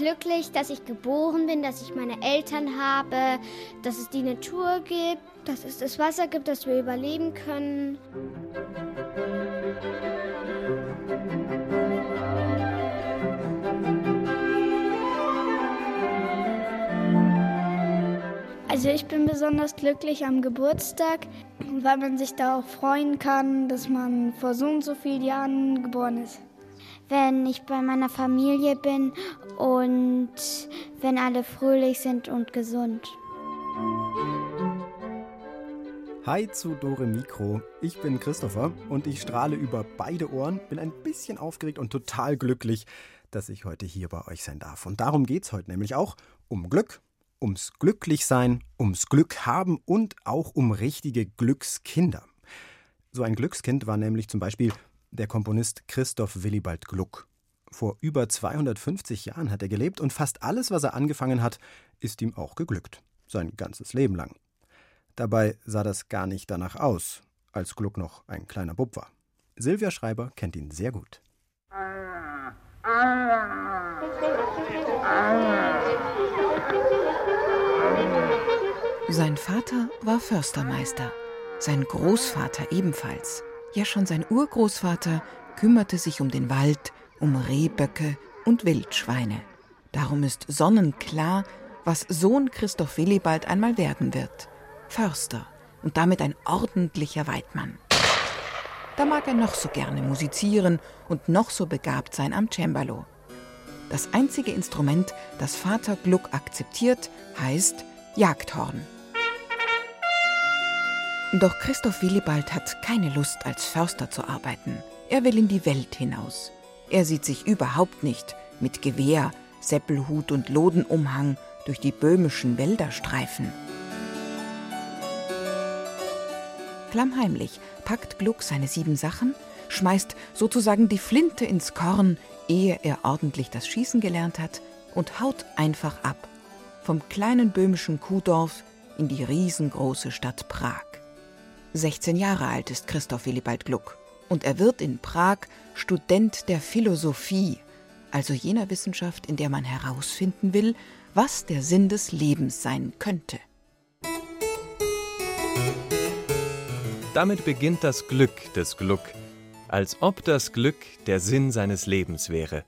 Glücklich, dass ich geboren bin, dass ich meine Eltern habe, dass es die Natur gibt, dass es das Wasser gibt, dass wir überleben können. Also ich bin besonders glücklich am Geburtstag, weil man sich da auch freuen kann, dass man vor so und so vielen Jahren geboren ist. Wenn ich bei meiner Familie bin und wenn alle fröhlich sind und gesund. Hi zu Dore Mikro. Ich bin Christopher und ich strahle über beide Ohren, bin ein bisschen aufgeregt und total glücklich, dass ich heute hier bei euch sein darf. Und darum geht es heute nämlich auch um Glück, ums Glücklichsein, ums Glück haben und auch um richtige Glückskinder. So ein Glückskind war nämlich zum Beispiel der Komponist Christoph Willibald Gluck. Vor über 250 Jahren hat er gelebt und fast alles, was er angefangen hat, ist ihm auch geglückt. Sein ganzes Leben lang. Dabei sah das gar nicht danach aus, als Gluck noch ein kleiner Bub war. Silvia Schreiber kennt ihn sehr gut. Sein Vater war Förstermeister, sein Großvater ebenfalls. Ja, schon sein Urgroßvater kümmerte sich um den Wald, um Rehböcke und Wildschweine. Darum ist sonnenklar, was Sohn Christoph Willibald einmal werden wird. Förster und damit ein ordentlicher Weidmann. Da mag er noch so gerne musizieren und noch so begabt sein am Cembalo. Das einzige Instrument, das Vater Gluck akzeptiert, heißt Jagdhorn. Doch Christoph Willibald hat keine Lust, als Förster zu arbeiten. Er will in die Welt hinaus. Er sieht sich überhaupt nicht mit Gewehr, Seppelhut und Lodenumhang durch die böhmischen Wälder streifen. Klammheimlich packt Gluck seine sieben Sachen, schmeißt sozusagen die Flinte ins Korn, ehe er ordentlich das Schießen gelernt hat, und haut einfach ab. Vom kleinen böhmischen Kuhdorf in die riesengroße Stadt Prag. 16 Jahre alt ist Christoph Willibald Gluck und er wird in Prag Student der Philosophie, also jener Wissenschaft, in der man herausfinden will, was der Sinn des Lebens sein könnte. Damit beginnt das Glück des Gluck, als ob das Glück der Sinn seines Lebens wäre.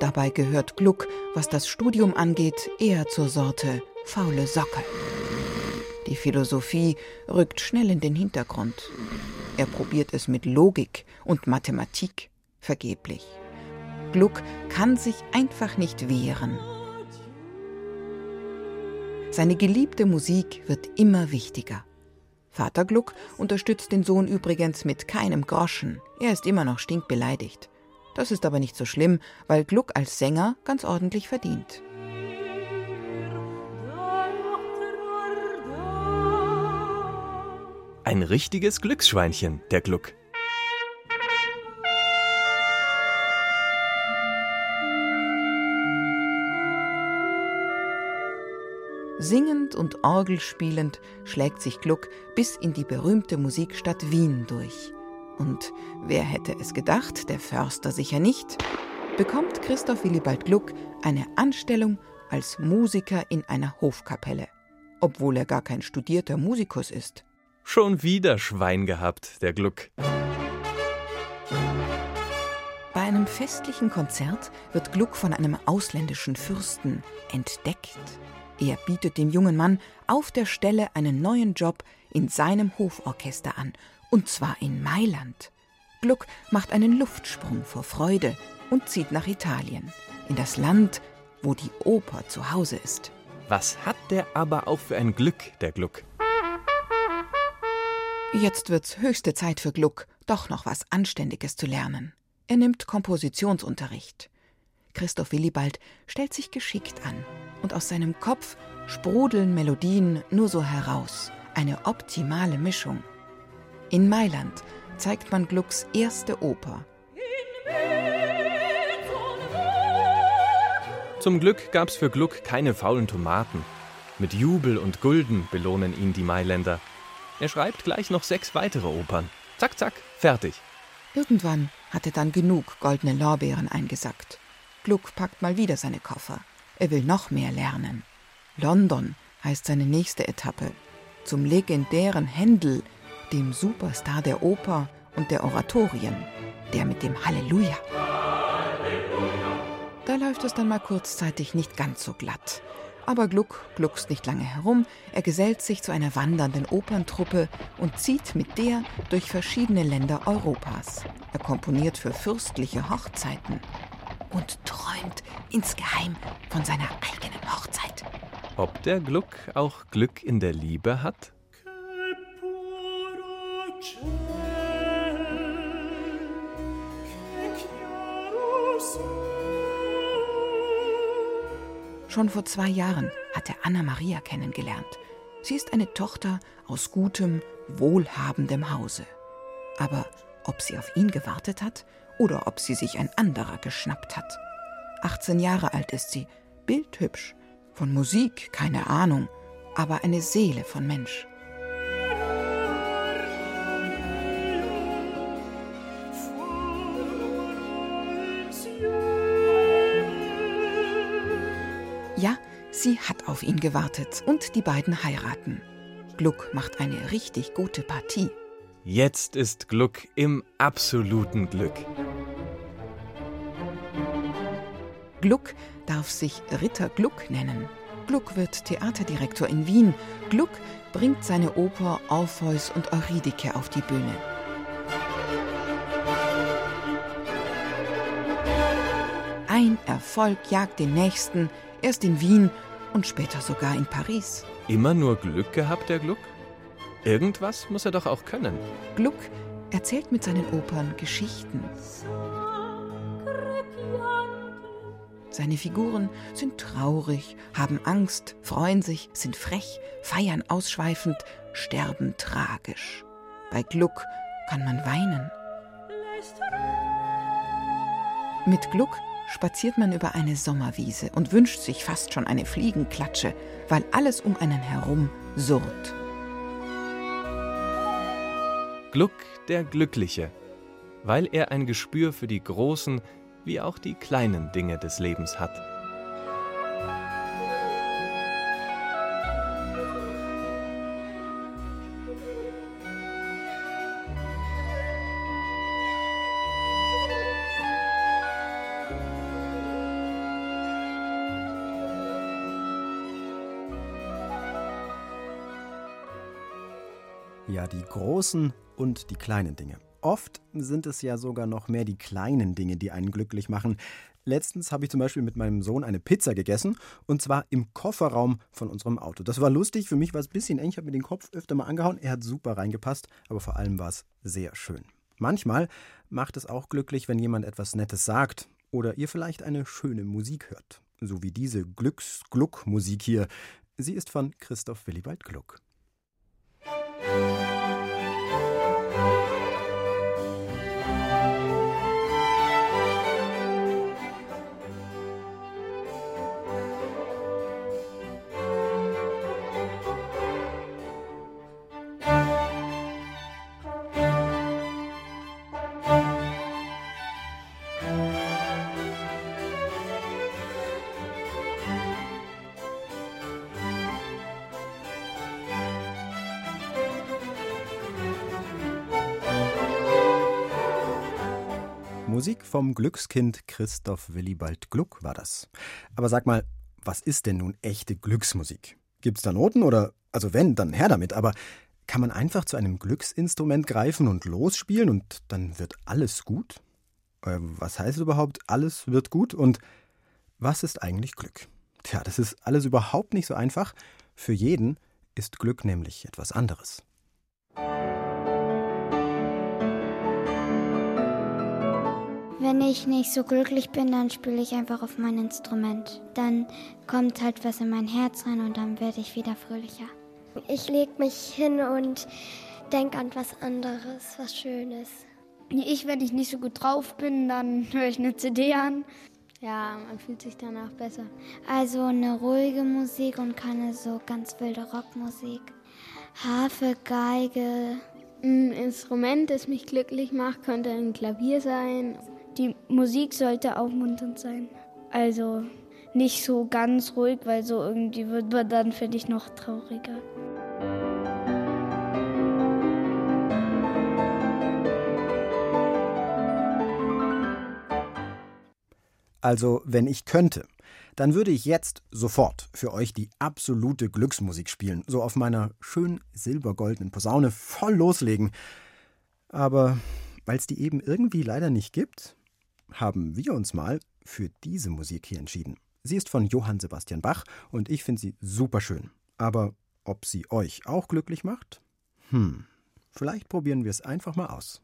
Dabei gehört Gluck, was das Studium angeht, eher zur Sorte faule Socke. Die Philosophie rückt schnell in den Hintergrund. Er probiert es mit Logik und Mathematik vergeblich. Gluck kann sich einfach nicht wehren. Seine geliebte Musik wird immer wichtiger. Vater Gluck unterstützt den Sohn übrigens mit keinem Groschen. Er ist immer noch stinkbeleidigt. Das ist aber nicht so schlimm, weil Gluck als Sänger ganz ordentlich verdient. Ein richtiges Glücksschweinchen, der Gluck. Singend und orgelspielend schlägt sich Gluck bis in die berühmte Musikstadt Wien durch. Und wer hätte es gedacht, der Förster sicher nicht, bekommt Christoph Willibald Gluck eine Anstellung als Musiker in einer Hofkapelle, obwohl er gar kein studierter Musikus ist. Schon wieder Schwein gehabt, der Gluck. Bei einem festlichen Konzert wird Gluck von einem ausländischen Fürsten entdeckt. Er bietet dem jungen Mann auf der Stelle einen neuen Job in seinem Hoforchester an, und zwar in Mailand. Gluck macht einen Luftsprung vor Freude und zieht nach Italien, in das Land, wo die Oper zu Hause ist. Was hat der aber auch für ein Glück, der Gluck? Jetzt wird's höchste Zeit für Gluck, doch noch was Anständiges zu lernen. Er nimmt Kompositionsunterricht. Christoph Willibald stellt sich geschickt an und aus seinem Kopf sprudeln Melodien nur so heraus. Eine optimale Mischung. In Mailand zeigt man Glucks erste Oper. Zum Glück gab's für Gluck keine faulen Tomaten. Mit Jubel und Gulden belohnen ihn die Mailänder. Er schreibt gleich noch sechs weitere Opern. Zack, zack, fertig. Irgendwann hat er dann genug goldene Lorbeeren eingesackt. Gluck packt mal wieder seine Koffer. Er will noch mehr lernen. London heißt seine nächste Etappe. Zum legendären Händel, dem Superstar der Oper und der Oratorien, der mit dem Halleluja. Da läuft es dann mal kurzzeitig nicht ganz so glatt. Aber Gluck gluckst nicht lange herum, er gesellt sich zu einer wandernden Operntruppe und zieht mit der durch verschiedene Länder Europas. Er komponiert für fürstliche Hochzeiten und träumt insgeheim von seiner eigenen Hochzeit. Ob der Gluck auch Glück in der Liebe hat? Schon vor zwei Jahren hat er Anna Maria kennengelernt. Sie ist eine Tochter aus gutem, wohlhabendem Hause. Aber ob sie auf ihn gewartet hat oder ob sie sich ein anderer geschnappt hat. 18 Jahre alt ist sie, bildhübsch, von Musik keine Ahnung, aber eine Seele von Mensch. Sie hat auf ihn gewartet und die beiden heiraten. Gluck macht eine richtig gute Partie. Jetzt ist Gluck im absoluten Glück. Gluck darf sich Ritter Gluck nennen. Gluck wird Theaterdirektor in Wien. Gluck bringt seine Oper Orpheus und Eurydike auf die Bühne. Ein Erfolg jagt den nächsten, erst in Wien und später sogar in Paris. Immer nur Glück gehabt, der Gluck? Irgendwas muss er doch auch können. Gluck erzählt mit seinen Opern Geschichten. Seine Figuren sind traurig, haben Angst, freuen sich, sind frech, feiern ausschweifend, sterben tragisch. Bei Gluck kann man weinen. Mit Gluck spaziert man über eine Sommerwiese und wünscht sich fast schon eine Fliegenklatsche, weil alles um einen herum surrt. Gluck der Glückliche, weil er ein Gespür für die großen wie auch die kleinen Dinge des Lebens hat. Großen und die kleinen Dinge. Oft sind es ja sogar noch mehr die kleinen Dinge, die einen glücklich machen. Letztens habe ich zum Beispiel mit meinem Sohn eine Pizza gegessen und zwar im Kofferraum von unserem Auto. Das war lustig, für mich war es ein bisschen eng, ich habe mir den Kopf öfter mal angehauen. Er hat super reingepasst, aber vor allem war es sehr schön. Manchmal macht es auch glücklich, wenn jemand etwas Nettes sagt oder ihr vielleicht eine schöne Musik hört. So wie diese Glücks-Gluck-Musik hier. Sie ist von Christoph Willibald Gluck. Musik vom Glückskind Christoph Willibald Gluck war das. Aber sag mal, was ist denn nun echte Glücksmusik? Gibt's da Noten oder, also wenn, dann her damit, aber kann man einfach zu einem Glücksinstrument greifen und losspielen und dann wird alles gut? Äh, was heißt überhaupt, alles wird gut? Und was ist eigentlich Glück? Tja, das ist alles überhaupt nicht so einfach. Für jeden ist Glück nämlich etwas anderes. Wenn ich nicht so glücklich bin, dann spiele ich einfach auf mein Instrument. Dann kommt halt was in mein Herz rein und dann werde ich wieder fröhlicher. Ich lege mich hin und denke an was anderes, was Schönes. Ich, wenn ich nicht so gut drauf bin, dann höre ich eine CD an. Ja, man fühlt sich danach besser. Also eine ruhige Musik und keine so ganz wilde Rockmusik. Harfe, Geige. Ein Instrument, das mich glücklich macht, könnte ein Klavier sein. Die Musik sollte aufmunternd sein. Also nicht so ganz ruhig, weil so irgendwie wird man dann, finde ich, noch trauriger. Also, wenn ich könnte, dann würde ich jetzt sofort für euch die absolute Glücksmusik spielen, so auf meiner schön silbergoldenen Posaune voll loslegen. Aber weil es die eben irgendwie leider nicht gibt, haben wir uns mal für diese Musik hier entschieden. Sie ist von Johann Sebastian Bach und ich finde sie super schön. Aber ob sie euch auch glücklich macht? Hm, vielleicht probieren wir es einfach mal aus.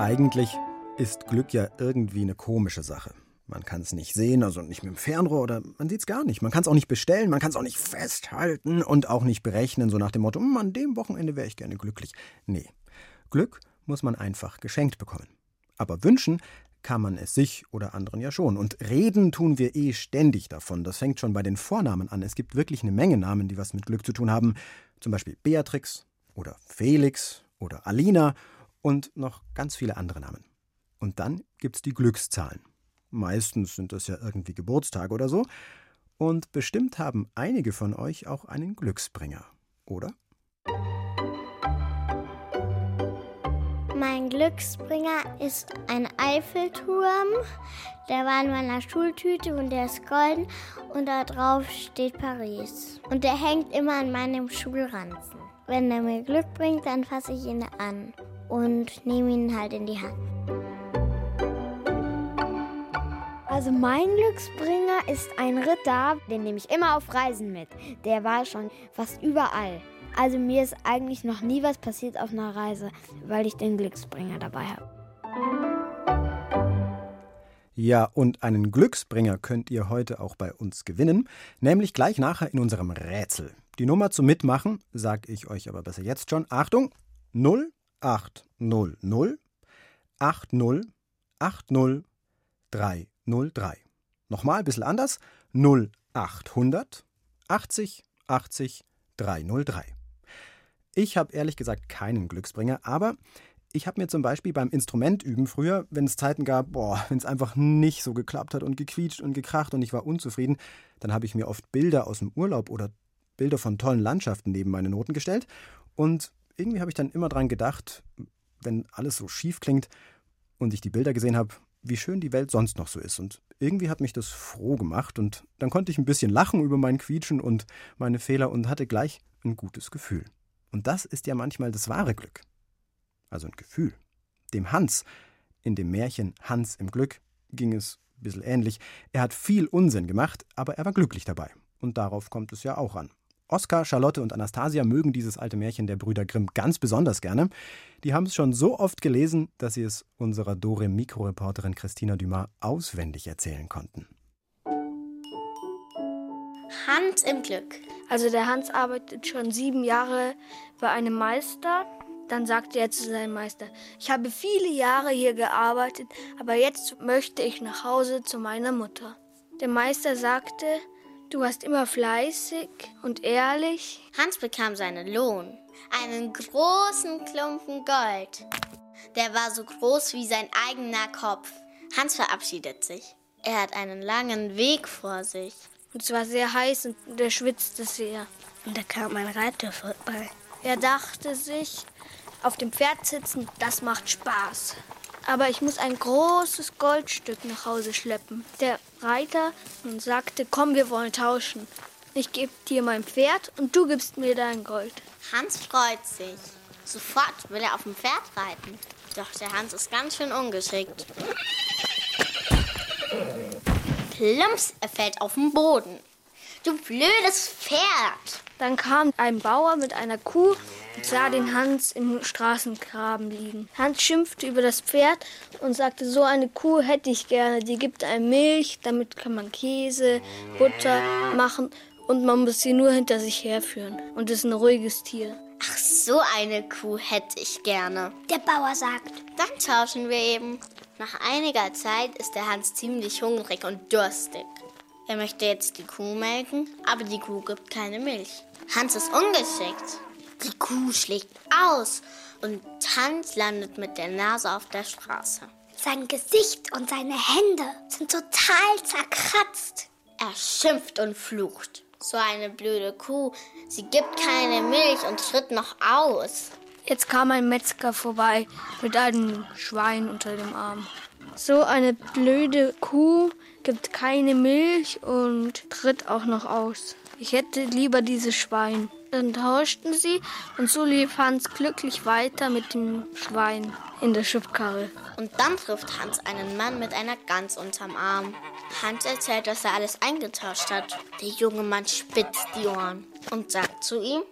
Eigentlich ist Glück ja irgendwie eine komische Sache. Man kann es nicht sehen, also nicht mit dem Fernrohr oder man sieht es gar nicht. Man kann es auch nicht bestellen, man kann es auch nicht festhalten und auch nicht berechnen, so nach dem Motto, hm, an dem Wochenende wäre ich gerne glücklich. Nee, Glück muss man einfach geschenkt bekommen. Aber wünschen kann man es sich oder anderen ja schon. Und reden tun wir eh ständig davon. Das fängt schon bei den Vornamen an. Es gibt wirklich eine Menge Namen, die was mit Glück zu tun haben. Zum Beispiel Beatrix oder Felix oder Alina und noch ganz viele andere Namen. Und dann gibt es die Glückszahlen. Meistens sind das ja irgendwie Geburtstage oder so. Und bestimmt haben einige von euch auch einen Glücksbringer, oder? Mein Glücksbringer ist ein Eiffelturm. Der war in meiner Schultüte und der ist golden und da drauf steht Paris. Und der hängt immer an meinem Schulranzen. Wenn er mir Glück bringt, dann fasse ich ihn an und nehme ihn halt in die Hand. Also mein Glücksbringer ist ein Ritter, den nehme ich immer auf Reisen mit. Der war schon fast überall. Also mir ist eigentlich noch nie was passiert auf einer Reise, weil ich den Glücksbringer dabei habe. Ja, und einen Glücksbringer könnt ihr heute auch bei uns gewinnen, nämlich gleich nachher in unserem Rätsel. Die Nummer zum Mitmachen sage ich euch aber besser jetzt schon. Achtung, 0 800 80 80 303. Nochmal ein bisschen anders. 0800 80 80 303. Ich habe ehrlich gesagt keinen Glücksbringer, aber ich habe mir zum Beispiel beim Instrumentüben früher, wenn es Zeiten gab, wenn es einfach nicht so geklappt hat und gequietscht und gekracht und ich war unzufrieden, dann habe ich mir oft Bilder aus dem Urlaub oder Bilder von tollen Landschaften neben meine Noten gestellt und irgendwie habe ich dann immer dran gedacht, wenn alles so schief klingt und ich die Bilder gesehen habe, wie schön die Welt sonst noch so ist. Und irgendwie hat mich das froh gemacht und dann konnte ich ein bisschen lachen über mein Quietschen und meine Fehler und hatte gleich ein gutes Gefühl. Und das ist ja manchmal das wahre Glück. Also ein Gefühl. Dem Hans, in dem Märchen Hans im Glück, ging es ein bisschen ähnlich. Er hat viel Unsinn gemacht, aber er war glücklich dabei. Und darauf kommt es ja auch an. Oskar, Charlotte und Anastasia mögen dieses alte Märchen der Brüder Grimm ganz besonders gerne. Die haben es schon so oft gelesen, dass sie es unserer Dore Mikroreporterin Christina Dumas auswendig erzählen konnten. Hans im Glück. Also der Hans arbeitet schon sieben Jahre bei einem Meister. Dann sagte er zu seinem Meister, ich habe viele Jahre hier gearbeitet, aber jetzt möchte ich nach Hause zu meiner Mutter. Der Meister sagte, Du warst immer fleißig und ehrlich. Hans bekam seinen Lohn. Einen großen Klumpen Gold. Der war so groß wie sein eigener Kopf. Hans verabschiedet sich. Er hat einen langen Weg vor sich. Und es war sehr heiß und er schwitzte sehr. Und da kam ein Reiter vorbei. Er dachte sich, auf dem Pferd sitzen, das macht Spaß. Aber ich muss ein großes Goldstück nach Hause schleppen. Der Reiter und sagte, komm, wir wollen tauschen. Ich gebe dir mein Pferd und du gibst mir dein Gold. Hans freut sich. Sofort will er auf dem Pferd reiten. Doch der Hans ist ganz schön ungeschickt. Plumps, er fällt auf den Boden. Du blödes Pferd! Dann kam ein Bauer mit einer Kuh und sah den Hans im Straßengraben liegen. Hans schimpfte über das Pferd und sagte, so eine Kuh hätte ich gerne. Die gibt einem Milch, damit kann man Käse, Butter machen und man muss sie nur hinter sich herführen. Und ist ein ruhiges Tier. Ach, so eine Kuh hätte ich gerne. Der Bauer sagt. Dann tauschen wir eben. Nach einiger Zeit ist der Hans ziemlich hungrig und durstig. Er möchte jetzt die Kuh melken, aber die Kuh gibt keine Milch. Hans ist ungeschickt. Die Kuh schlägt aus und Hans landet mit der Nase auf der Straße. Sein Gesicht und seine Hände sind total zerkratzt. Er schimpft und flucht. So eine blöde Kuh. Sie gibt keine Milch und tritt noch aus. Jetzt kam ein Metzger vorbei mit einem Schwein unter dem Arm. So eine blöde Kuh gibt keine Milch und tritt auch noch aus. Ich hätte lieber dieses Schwein. Dann tauschten sie und so lief Hans glücklich weiter mit dem Schwein in der Schubkarre. Und dann trifft Hans einen Mann mit einer Gans unterm Arm. Hans erzählt, dass er alles eingetauscht hat. Der junge Mann spitzt die Ohren und sagt zu ihm,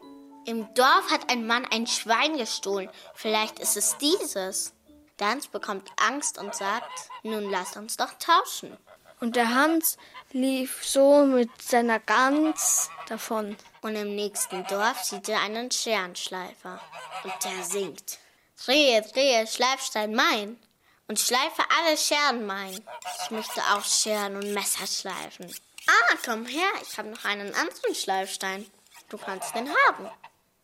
im Dorf hat ein Mann ein Schwein gestohlen. Vielleicht ist es dieses. Der Hans bekommt Angst und sagt, nun lasst uns doch tauschen. Und der Hans lief so mit seiner Gans davon. Und im nächsten Dorf sieht er einen Scherenschleifer. Und der singt. Drehe, drehe, Schleifstein mein. Und schleife alle Scheren mein. Ich möchte auch Scheren und Messer schleifen. Ah, komm her, ich habe noch einen anderen Schleifstein. Du kannst den haben.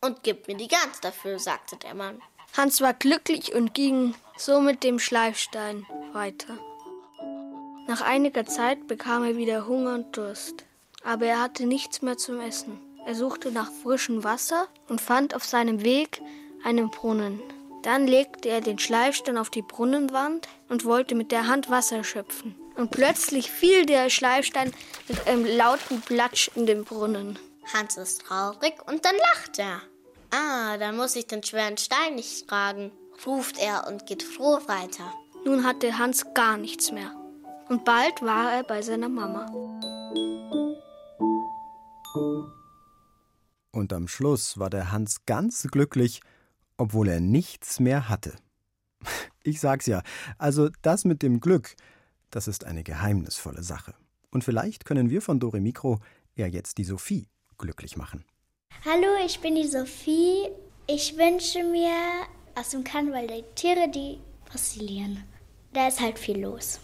Und gib mir die Gans dafür, sagte der Mann. Hans war glücklich und ging so mit dem Schleifstein weiter. Nach einiger Zeit bekam er wieder Hunger und Durst, aber er hatte nichts mehr zum Essen. Er suchte nach frischem Wasser und fand auf seinem Weg einen Brunnen. Dann legte er den Schleifstein auf die Brunnenwand und wollte mit der Hand Wasser schöpfen. Und plötzlich fiel der Schleifstein mit einem lauten Platsch in den Brunnen. Hans ist traurig und dann lacht er. Ah, dann muss ich den schweren Stein nicht tragen, ruft er und geht froh weiter. Nun hatte Hans gar nichts mehr. Und bald war er bei seiner Mama. Und am Schluss war der Hans ganz glücklich, obwohl er nichts mehr hatte. Ich sag's ja, also das mit dem Glück, das ist eine geheimnisvolle Sache. Und vielleicht können wir von Dore Mikro ja jetzt die Sophie glücklich machen. Hallo, ich bin die Sophie. Ich wünsche mir aus dem Karneval die Tiere, die fossilieren. Da ist halt viel los.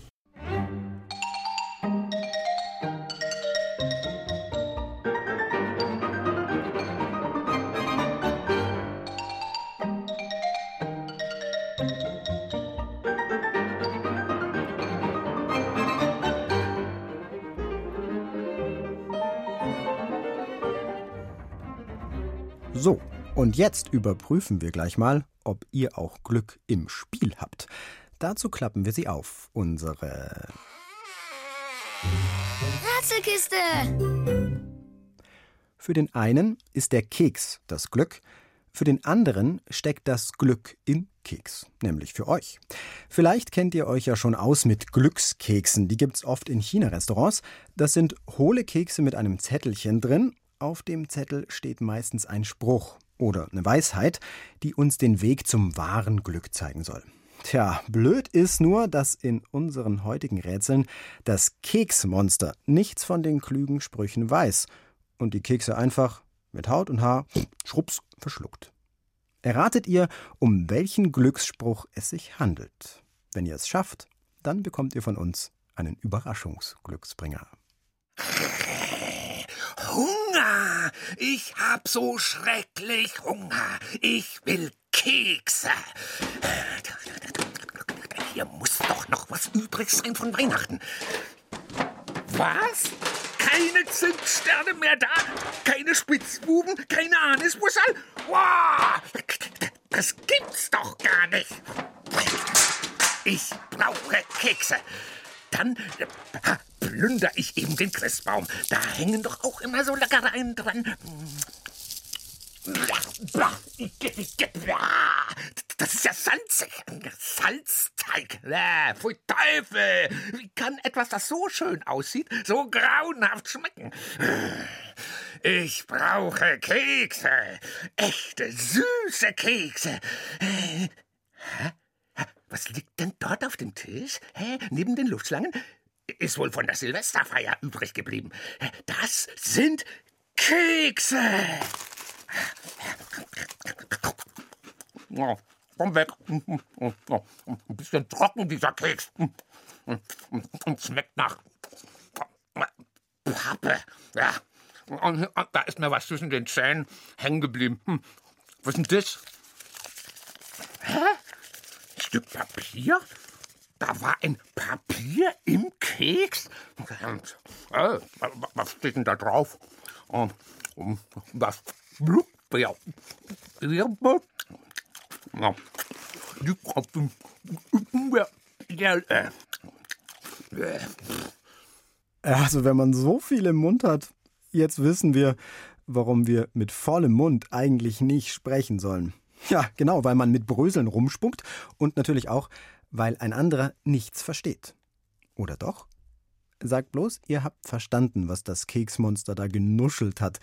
Und jetzt überprüfen wir gleich mal, ob ihr auch Glück im Spiel habt. Dazu klappen wir sie auf. Unsere Ratzelkiste! Für den einen ist der Keks das Glück, für den anderen steckt das Glück im Keks, nämlich für euch. Vielleicht kennt ihr euch ja schon aus mit Glückskeksen, die gibt's oft in China-Restaurants. Das sind hohle Kekse mit einem Zettelchen drin. Auf dem Zettel steht meistens ein Spruch oder eine Weisheit, die uns den Weg zum wahren Glück zeigen soll. Tja, blöd ist nur, dass in unseren heutigen Rätseln das Keksmonster nichts von den klügen Sprüchen weiß und die Kekse einfach mit Haut und Haar schrups verschluckt. Erratet ihr, um welchen Glücksspruch es sich handelt? Wenn ihr es schafft, dann bekommt ihr von uns einen Überraschungsglücksbringer. Ich hab so schrecklich Hunger. Ich will Kekse. Hier muss doch noch was übrig sein von Weihnachten. Was? Keine Zimtsterne mehr da? Keine Spitzbuben? Keine Anismuschel? Wow! Das gibt's doch gar nicht. Ich brauche Kekse. Dann äh, plünder ich eben den Christbaum. Da hängen doch auch immer so Leckereien dran. Das ist ja salzig. Salzteig. Pfui Teufel. Wie kann etwas, das so schön aussieht, so grauenhaft schmecken? Ich brauche Kekse. Echte, süße Kekse. Hä? Was liegt denn dort auf dem Tisch? Hä? Neben den Luftschlangen? Ist wohl von der Silvesterfeier übrig geblieben. Das sind Kekse. Oh, komm weg. Ein bisschen trocken, dieser Keks. Und schmeckt nach Pappe. Ja. Und da ist mir was zwischen den Zähnen hängen geblieben. Hm. Was ist denn das? Hä? Stück Papier? Da war ein Papier im Keks? Äh, was steht denn da drauf? Das ja. Also wenn man so viel im Mund hat, jetzt wissen wir, warum wir mit vollem Mund eigentlich nicht sprechen sollen. Ja, genau, weil man mit Bröseln rumspuckt und natürlich auch, weil ein anderer nichts versteht. Oder doch? Sagt bloß, ihr habt verstanden, was das Keksmonster da genuschelt hat.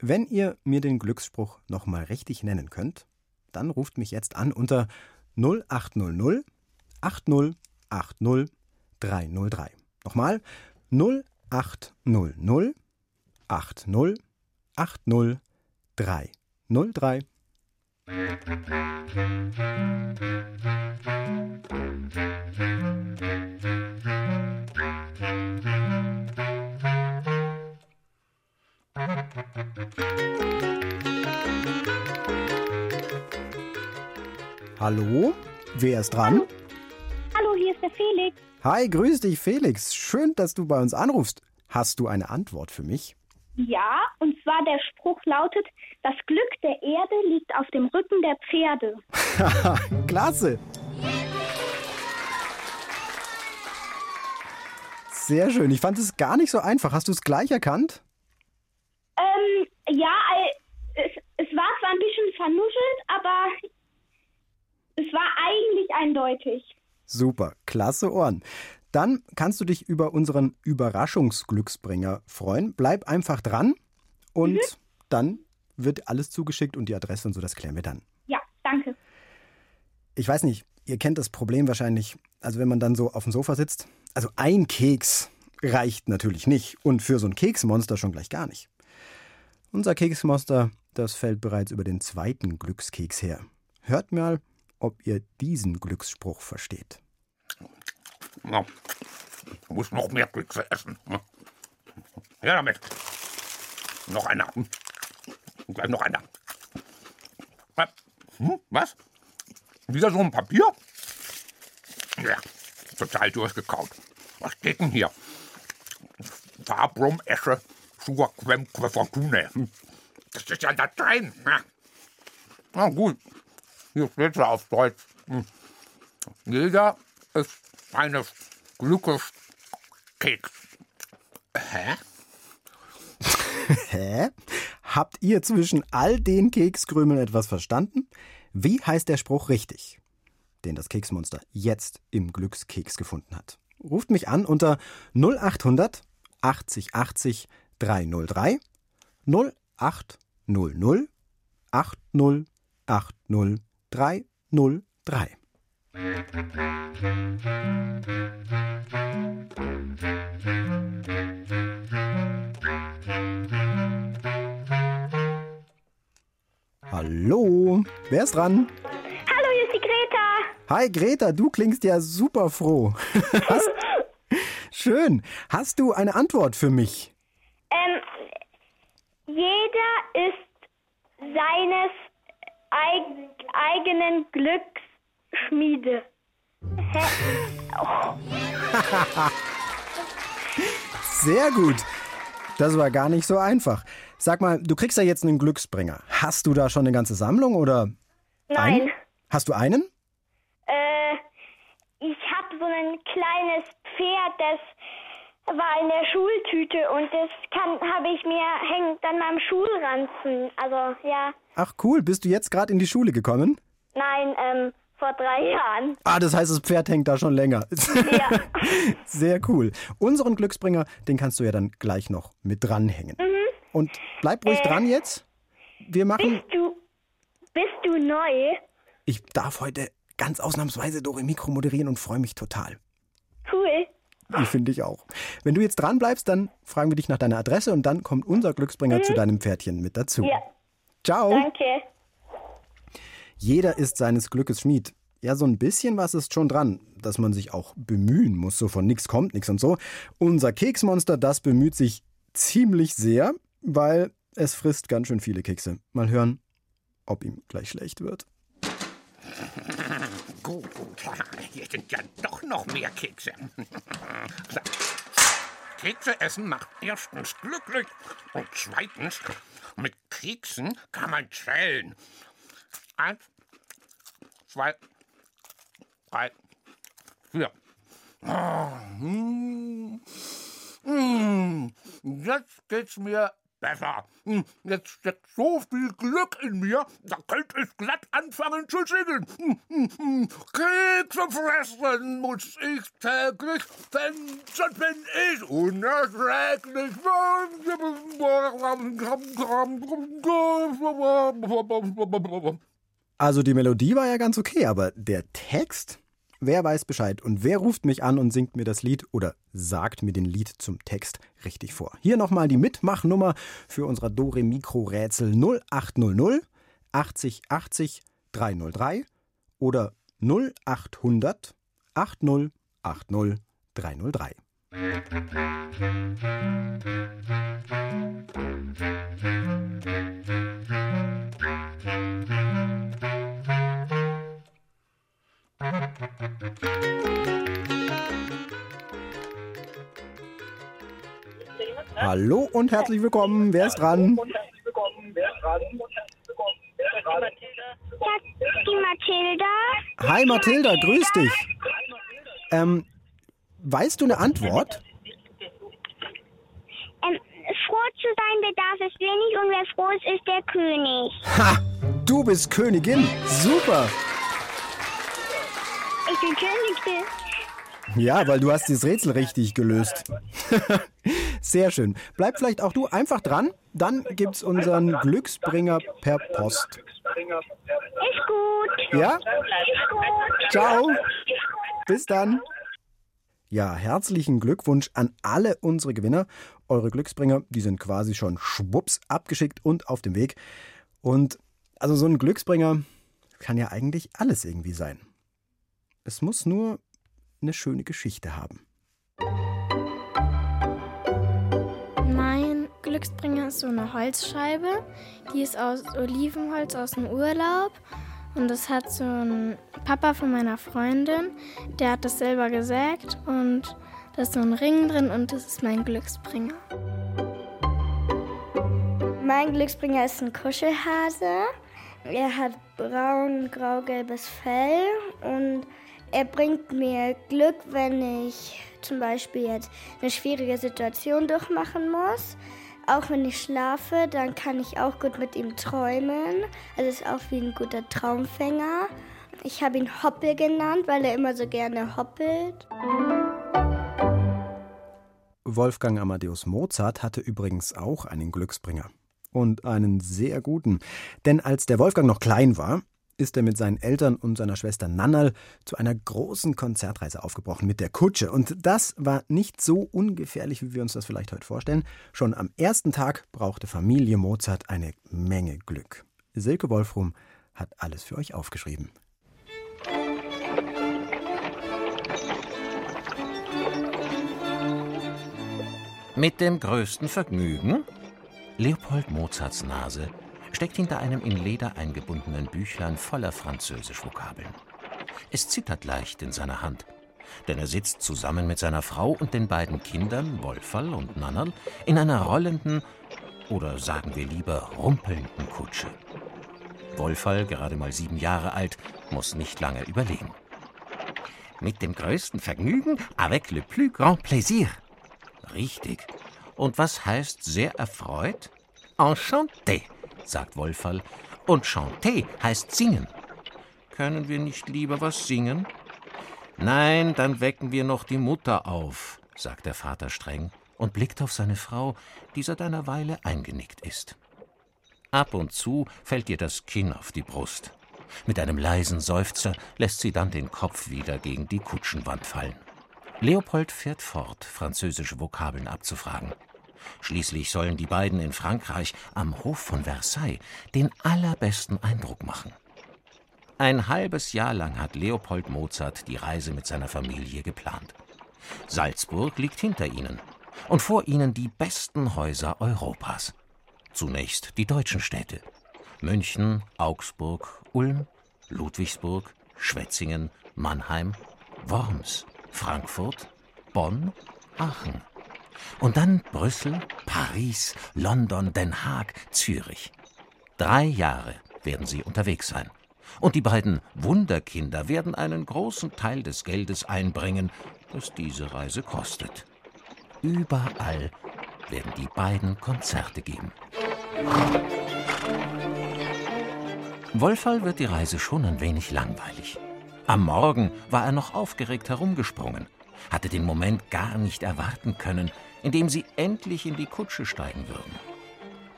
Wenn ihr mir den Glücksspruch nochmal richtig nennen könnt, dann ruft mich jetzt an unter 0800 80 80 303. Nochmal 0800 80 80 303. Hallo? Wer ist dran? Hallo. Hallo, hier ist der Felix. Hi, grüß dich, Felix. Schön, dass du bei uns anrufst. Hast du eine Antwort für mich? Ja, und zwar der Spruch lautet, das Glück der Erde liegt auf dem Rücken der Pferde. Klasse. Sehr schön. Ich fand es gar nicht so einfach. Hast du es gleich erkannt? Ähm, ja, es, es war zwar ein bisschen vernuschelt, aber es war eigentlich eindeutig. Super, klasse Ohren. Dann kannst du dich über unseren Überraschungsglücksbringer freuen. Bleib einfach dran und mhm. dann wird alles zugeschickt und die Adresse und so, das klären wir dann. Ja, danke. Ich weiß nicht, ihr kennt das Problem wahrscheinlich, also wenn man dann so auf dem Sofa sitzt. Also ein Keks reicht natürlich nicht und für so ein Keksmonster schon gleich gar nicht. Unser Keksmonster, das fällt bereits über den zweiten Glückskeks her. Hört mal, ob ihr diesen Glücksspruch versteht. Na, muss noch mehr Kekse essen. Ja, damit. Noch einer. Und gleich noch einer. Hm, was? Wieder so ein Papier? Ja, total durchgekaut. Was steht denn hier? Farbrum, Esche, Sugar, Quem, Fortune. Das ist ja Latein. Na gut, hier steht es auf Deutsch. Hm. Jeder ist eines Glückes Keks. Hä? Hä? Habt ihr zwischen all den Kekskrümeln etwas verstanden? Wie heißt der Spruch richtig, den das Keksmonster jetzt im Glückskeks gefunden hat? Ruft mich an unter 0800 80 80 303 0800 80 80 303. Hallo, wer ist dran? Hallo, hier ist die Greta. Hi Greta, du klingst ja super froh. Hast, schön. Hast du eine Antwort für mich? Ähm, jeder ist seines eig eigenen Glücksschmiede. Oh. Sehr gut. Das war gar nicht so einfach. Sag mal, du kriegst ja jetzt einen Glücksbringer. Hast du da schon eine ganze Sammlung oder? Nein. Einen? Hast du einen? Äh, ich habe so ein kleines Pferd, das war in der Schultüte und das habe ich mir hängt an meinem Schulranzen. Also ja. Ach cool, bist du jetzt gerade in die Schule gekommen? Nein, ähm, vor drei Jahren. Ah, das heißt, das Pferd hängt da schon länger. Ja. Sehr cool. Unseren Glücksbringer, den kannst du ja dann gleich noch mit dranhängen. Mhm. Und bleib ruhig Äh, dran jetzt. Wir machen. Bist du, bist du neu? Ich darf heute ganz ausnahmsweise Dore Mikro moderieren und freue mich total. Cool. Ich finde ich auch. Wenn du jetzt dran bleibst, dann fragen wir dich nach deiner Adresse und dann kommt unser Glücksbringer zu deinem Pferdchen mit dazu. Mhm. Ja. Ciao. Danke. Jeder ist seines Glückes Schmied. Ja, so ein bisschen was ist schon dran, dass man sich auch bemühen muss. So von nichts kommt nichts und so. Unser Keksmonster, das bemüht sich ziemlich sehr, weil es frisst ganz schön viele Kekse. Mal hören, ob ihm gleich schlecht wird. Gut, gut. Hier sind ja doch noch mehr Kekse. Kekse essen macht erstens glücklich und zweitens, mit Keksen kann man zählen. Eins, zwei, drei, vier. Jetzt geht's mir besser. Jetzt steckt so viel Glück in mir, da könnte ich glatt anfangen zu singen. Kekse fressen muss ich täglich, denn sonst bin ich unerträglich. Also die Melodie war ja ganz okay, aber der Text? Wer weiß Bescheid und wer ruft mich an und singt mir das Lied oder sagt mir den Lied zum Text richtig vor? Hier nochmal die Mitmachnummer für unser Dore Mikro Rätsel 0800 80 80 303 oder 0800 80 80 303. Hallo und herzlich willkommen. Wer ist dran? Die Mathilda. Hi Mathilda, grüß dich. Ähm, weißt du eine Antwort? Ähm, froh zu sein bedarf es wenig und wer froh ist, ist der König. Ha! Du bist Königin. Super. Ich bin Königin. Ja, weil du hast dieses Rätsel richtig gelöst. Sehr schön. Bleib vielleicht auch du einfach dran. Dann gibt's unseren Glücksbringer per Post. Ist gut. Ja? Ist gut. Ciao. Bis dann. Ja, herzlichen Glückwunsch an alle unsere Gewinner. Eure Glücksbringer, die sind quasi schon schwupps abgeschickt und auf dem Weg. Und also so ein Glücksbringer kann ja eigentlich alles irgendwie sein. Es muss nur eine schöne Geschichte haben. Mein Glücksbringer ist so eine Holzscheibe. Die ist aus Olivenholz aus dem Urlaub. Und das hat so ein Papa von meiner Freundin, der hat das selber gesägt. Und da ist so ein Ring drin und das ist mein Glücksbringer. Mein Glücksbringer ist ein Kuschelhase. Er hat braun, grau-gelbes Fell und er bringt mir Glück, wenn ich zum Beispiel jetzt eine schwierige Situation durchmachen muss. Auch wenn ich schlafe, dann kann ich auch gut mit ihm träumen. Also ist auch wie ein guter Traumfänger. Ich habe ihn Hoppel genannt, weil er immer so gerne hoppelt. Wolfgang Amadeus Mozart hatte übrigens auch einen Glücksbringer. Und einen sehr guten. Denn als der Wolfgang noch klein war, ist er mit seinen Eltern und seiner Schwester Nannal zu einer großen Konzertreise aufgebrochen mit der Kutsche. Und das war nicht so ungefährlich, wie wir uns das vielleicht heute vorstellen. Schon am ersten Tag brauchte Familie Mozart eine Menge Glück. Silke Wolfrum hat alles für euch aufgeschrieben. Mit dem größten Vergnügen? Leopold Mozarts Nase steckt hinter einem in Leder eingebundenen Büchlein voller Französisch-Vokabeln. Es zittert leicht in seiner Hand, denn er sitzt zusammen mit seiner Frau und den beiden Kindern, Wolferl und Nannerl, in einer rollenden oder sagen wir lieber rumpelnden Kutsche. Wolferl, gerade mal sieben Jahre alt, muss nicht lange überlegen. Mit dem größten Vergnügen, avec le plus grand plaisir. Richtig. Und was heißt sehr erfreut? Enchanté, sagt Wolferl. Und chanter heißt singen. Können wir nicht lieber was singen? Nein, dann wecken wir noch die Mutter auf, sagt der Vater streng und blickt auf seine Frau, die seit einer Weile eingenickt ist. Ab und zu fällt ihr das Kinn auf die Brust. Mit einem leisen Seufzer lässt sie dann den Kopf wieder gegen die Kutschenwand fallen. Leopold fährt fort, französische Vokabeln abzufragen. Schließlich sollen die beiden in Frankreich am Hof von Versailles den allerbesten Eindruck machen. Ein halbes Jahr lang hat Leopold Mozart die Reise mit seiner Familie geplant. Salzburg liegt hinter ihnen und vor ihnen die besten Häuser Europas. Zunächst die deutschen Städte München, Augsburg, Ulm, Ludwigsburg, Schwetzingen, Mannheim, Worms, Frankfurt, Bonn, Aachen. Und dann Brüssel, Paris, London, Den Haag, Zürich. Drei Jahre werden sie unterwegs sein. Und die beiden Wunderkinder werden einen großen Teil des Geldes einbringen, das diese Reise kostet. Überall werden die beiden Konzerte geben. Wolferl wird die Reise schon ein wenig langweilig. Am Morgen war er noch aufgeregt herumgesprungen, hatte den Moment gar nicht erwarten können, in dem sie endlich in die Kutsche steigen würden.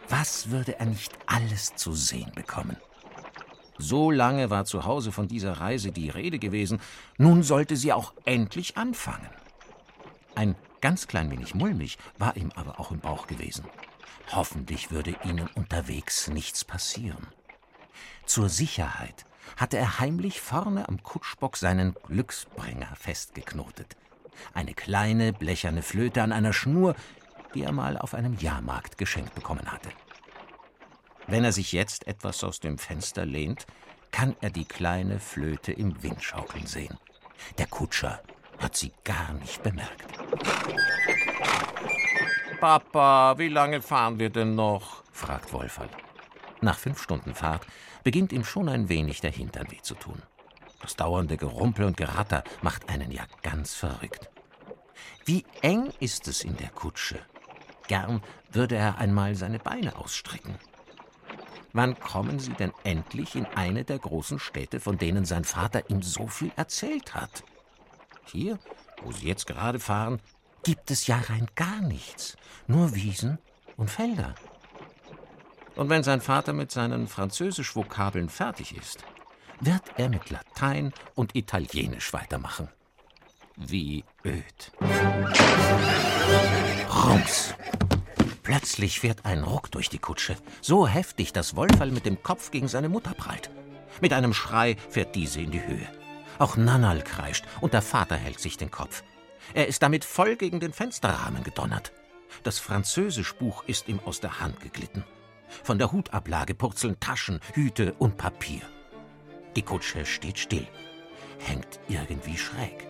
Was würde er nicht alles zu sehen bekommen? So lange war zu Hause von dieser Reise die Rede gewesen, nun sollte sie auch endlich anfangen. Ein ganz klein wenig mulmig war ihm aber auch im Bauch gewesen. Hoffentlich würde ihnen unterwegs nichts passieren. Zur Sicherheit hatte er heimlich vorne am Kutschbock seinen Glücksbringer festgeknotet. Eine kleine blecherne Flöte an einer Schnur, die er mal auf einem Jahrmarkt geschenkt bekommen hatte. Wenn er sich jetzt etwas aus dem Fenster lehnt, kann er die kleine Flöte im Wind schaukeln sehen. Der Kutscher hat sie gar nicht bemerkt. Papa, wie lange fahren wir denn noch? fragt Wolferl. Nach fünf Stunden Fahrt beginnt ihm schon ein wenig der Hintern weh zu tun. Das dauernde Gerumpel und Geratter macht einen ja ganz verrückt. Wie eng ist es in der Kutsche? Gern würde er einmal seine Beine ausstrecken. Wann kommen Sie denn endlich in eine der großen Städte, von denen sein Vater ihm so viel erzählt hat? Hier, wo Sie jetzt gerade fahren, gibt es ja rein gar nichts, nur Wiesen und Felder. Und wenn sein Vater mit seinen Französisch-Vokabeln fertig ist, wird er mit Latein und Italienisch weitermachen. Wie öd. Rums! Plötzlich fährt ein Ruck durch die Kutsche, so heftig, dass Wolferl mit dem Kopf gegen seine Mutter prallt. Mit einem Schrei fährt diese in die Höhe. Auch Nannal kreischt und der Vater hält sich den Kopf. Er ist damit voll gegen den Fensterrahmen gedonnert. Das Französischbuch ist ihm aus der Hand geglitten. Von der Hutablage purzeln Taschen, Hüte und Papier. Die Kutsche steht still, hängt irgendwie schräg.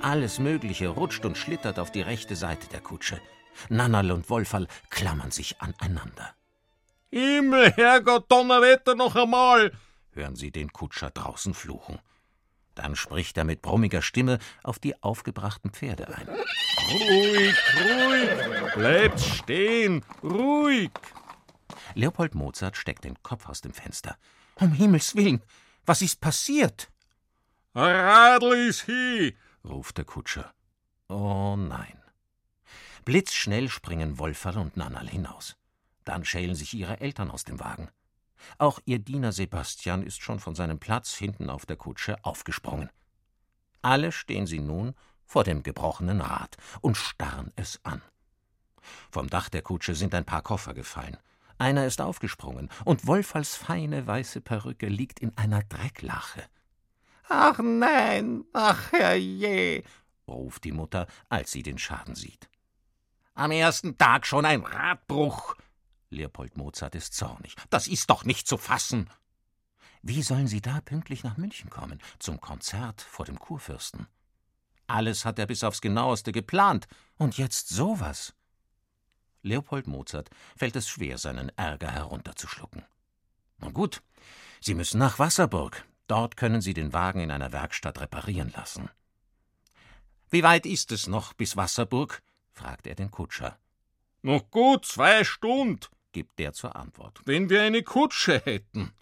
Alles Mögliche rutscht und schlittert auf die rechte Seite der Kutsche. Nannerl und Wolferl klammern sich aneinander. Himmel, Herrgott, Donnerwetter noch einmal! hören sie den Kutscher draußen fluchen. Dann spricht er mit brummiger Stimme auf die aufgebrachten Pferde ein. Ruhig, ruhig! Bleibt stehen! Ruhig! Leopold Mozart steckt den Kopf aus dem Fenster. Um Himmels willen, was ist passiert? Radl ist hi, ruft der Kutscher. Oh nein. Blitzschnell springen Wolferl und Nannal hinaus. Dann schälen sich ihre Eltern aus dem Wagen. Auch ihr Diener Sebastian ist schon von seinem Platz hinten auf der Kutsche aufgesprungen. Alle stehen sie nun vor dem gebrochenen Rad und starren es an. Vom Dach der Kutsche sind ein paar Koffer gefallen. Einer ist aufgesprungen, und Wolferls feine weiße Perücke liegt in einer Drecklache. Ach nein, ach herrje, ruft die Mutter, als sie den Schaden sieht. Am ersten Tag schon ein Radbruch. Leopold Mozart ist zornig. Das ist doch nicht zu fassen. Wie sollen Sie da pünktlich nach München kommen, zum Konzert vor dem Kurfürsten? Alles hat er bis aufs genaueste geplant, und jetzt sowas. Leopold Mozart fällt es schwer, seinen Ärger herunterzuschlucken. Nun gut, Sie müssen nach Wasserburg. Dort können Sie den Wagen in einer Werkstatt reparieren lassen. Wie weit ist es noch bis Wasserburg? fragt er den Kutscher. Noch gut zwei Stunden, gibt der zur Antwort. Wenn wir eine Kutsche hätten.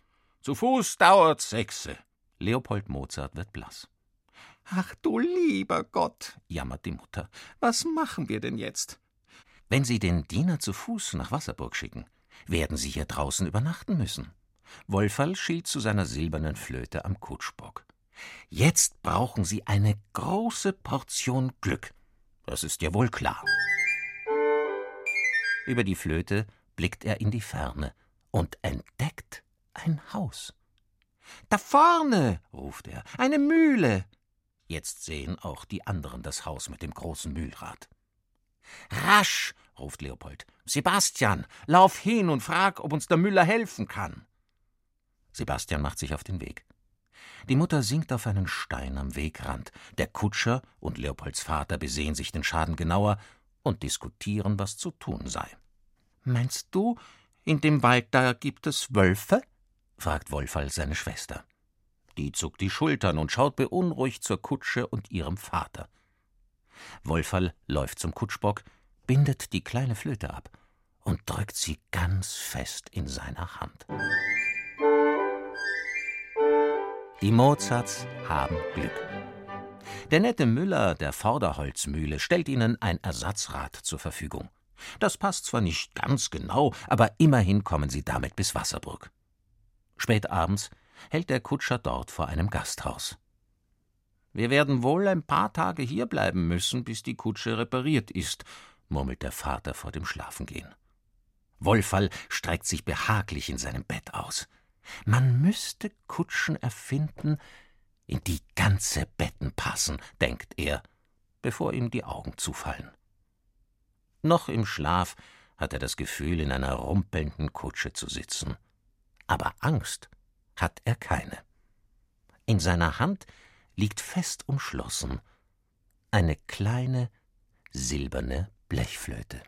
Zu Fuß dauert sechse. Leopold Mozart wird blass. Ach du lieber Gott, jammert die Mutter. Was machen wir denn jetzt? Wenn Sie den Diener zu Fuß nach Wasserburg schicken, werden Sie hier draußen übernachten müssen. Wolferl schielt zu seiner silbernen Flöte am Kutschbock. Jetzt brauchen Sie eine große Portion Glück. Das ist ja wohl klar. Über die Flöte blickt er in die Ferne und entdeckt ein Haus. Da vorne, ruft er, eine Mühle. Jetzt sehen auch die anderen das Haus mit dem großen Mühlrad. Rasch, ruft Leopold. Sebastian, lauf hin und frag, ob uns der Müller helfen kann. Sebastian macht sich auf den Weg. Die Mutter sinkt auf einen Stein am Wegrand. Der Kutscher und Leopolds Vater besehen sich den Schaden genauer und diskutieren, was zu tun sei. Meinst du, in dem Wald da gibt es Wölfe? fragt Wolferl seine Schwester. Die zuckt die Schultern und schaut beunruhigt zur Kutsche und ihrem Vater. Wolferl läuft zum Kutschbock, bindet die kleine Flöte ab und drückt sie ganz fest in seiner Hand. Die Mozarts haben Glück. Der nette Müller der Vorderholzmühle stellt ihnen ein Ersatzrad zur Verfügung. Das passt zwar nicht ganz genau, aber immerhin kommen sie damit bis Wasserburg. Spät abends hält der Kutscher dort vor einem Gasthaus. Wir werden wohl ein paar Tage hierbleiben müssen, bis die Kutsche repariert ist, murmelt der Vater vor dem Schlafengehen. Wolferl streckt sich behaglich in seinem Bett aus. Man müsste Kutschen erfinden, in die ganze Betten passen, denkt er, bevor ihm die Augen zufallen. Noch im Schlaf hat er das Gefühl, in einer rumpelnden Kutsche zu sitzen. Aber Angst hat er keine. In seiner Hand liegt fest umschlossen eine kleine silberne Blechflöte.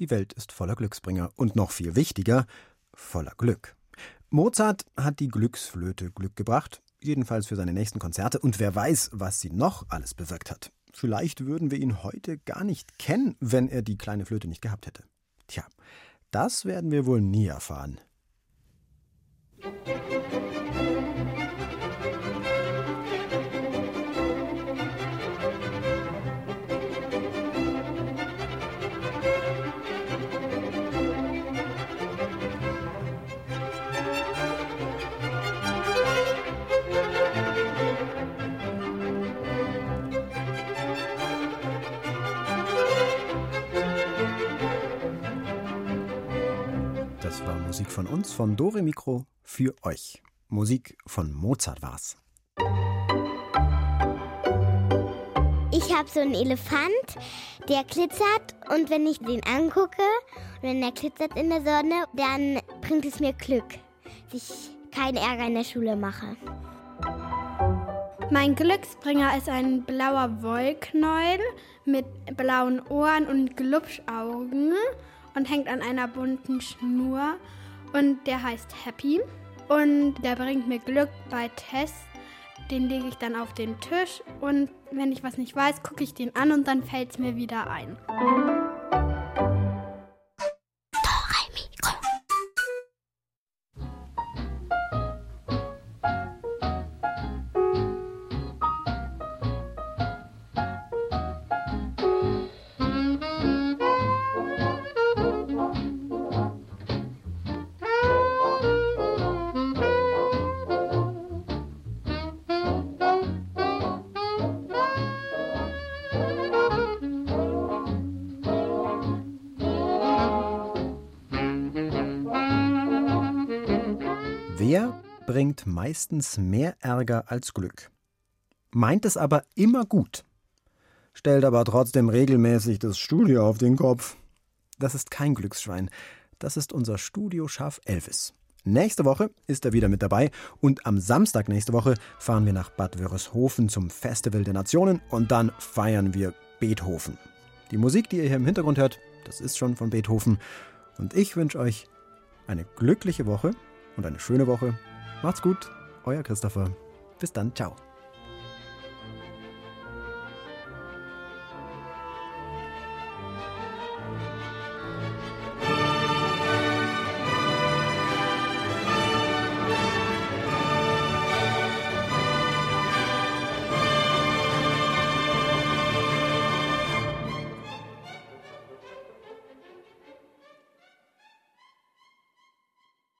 Die Welt ist voller Glücksbringer und noch viel wichtiger, voller Glück. Mozart hat die Glücksflöte Glück gebracht, jedenfalls für seine nächsten Konzerte, und wer weiß, was sie noch alles bewirkt hat. Vielleicht würden wir ihn heute gar nicht kennen, wenn er die kleine Flöte nicht gehabt hätte. Tja, das werden wir wohl nie erfahren. Von uns, von Dore Mikro für euch. Musik von Mozart war's. Ich habe so einen Elefant, der glitzert und wenn ich den angucke, wenn er glitzert in der Sonne, dann bringt es mir Glück, dass ich keinen Ärger in der Schule mache. Mein Glücksbringer ist ein blauer Wollknäuel mit blauen Ohren und Glubschaugen und hängt an einer bunten Schnur und der heißt Happy und der bringt mir Glück bei Tests. Den lege ich dann auf den Tisch und wenn ich was nicht weiß, gucke ich den an und dann fällt es mir wieder ein. Bringt meistens mehr Ärger als Glück? Meint es aber immer gut, stellt aber trotzdem regelmäßig das Studio auf den Kopf. Das ist kein Glücksschwein, das ist unser Studioschaf Elvis. Nächste Woche ist er wieder mit dabei und am Samstag nächste Woche fahren wir nach Bad Wörishofen zum Festival der Nationen und dann feiern wir Beethoven. Die Musik, die ihr hier im Hintergrund hört, das ist schon von Beethoven und ich wünsche euch eine glückliche Woche und eine schöne Woche. Macht's gut, euer Christopher. Bis dann, ciao.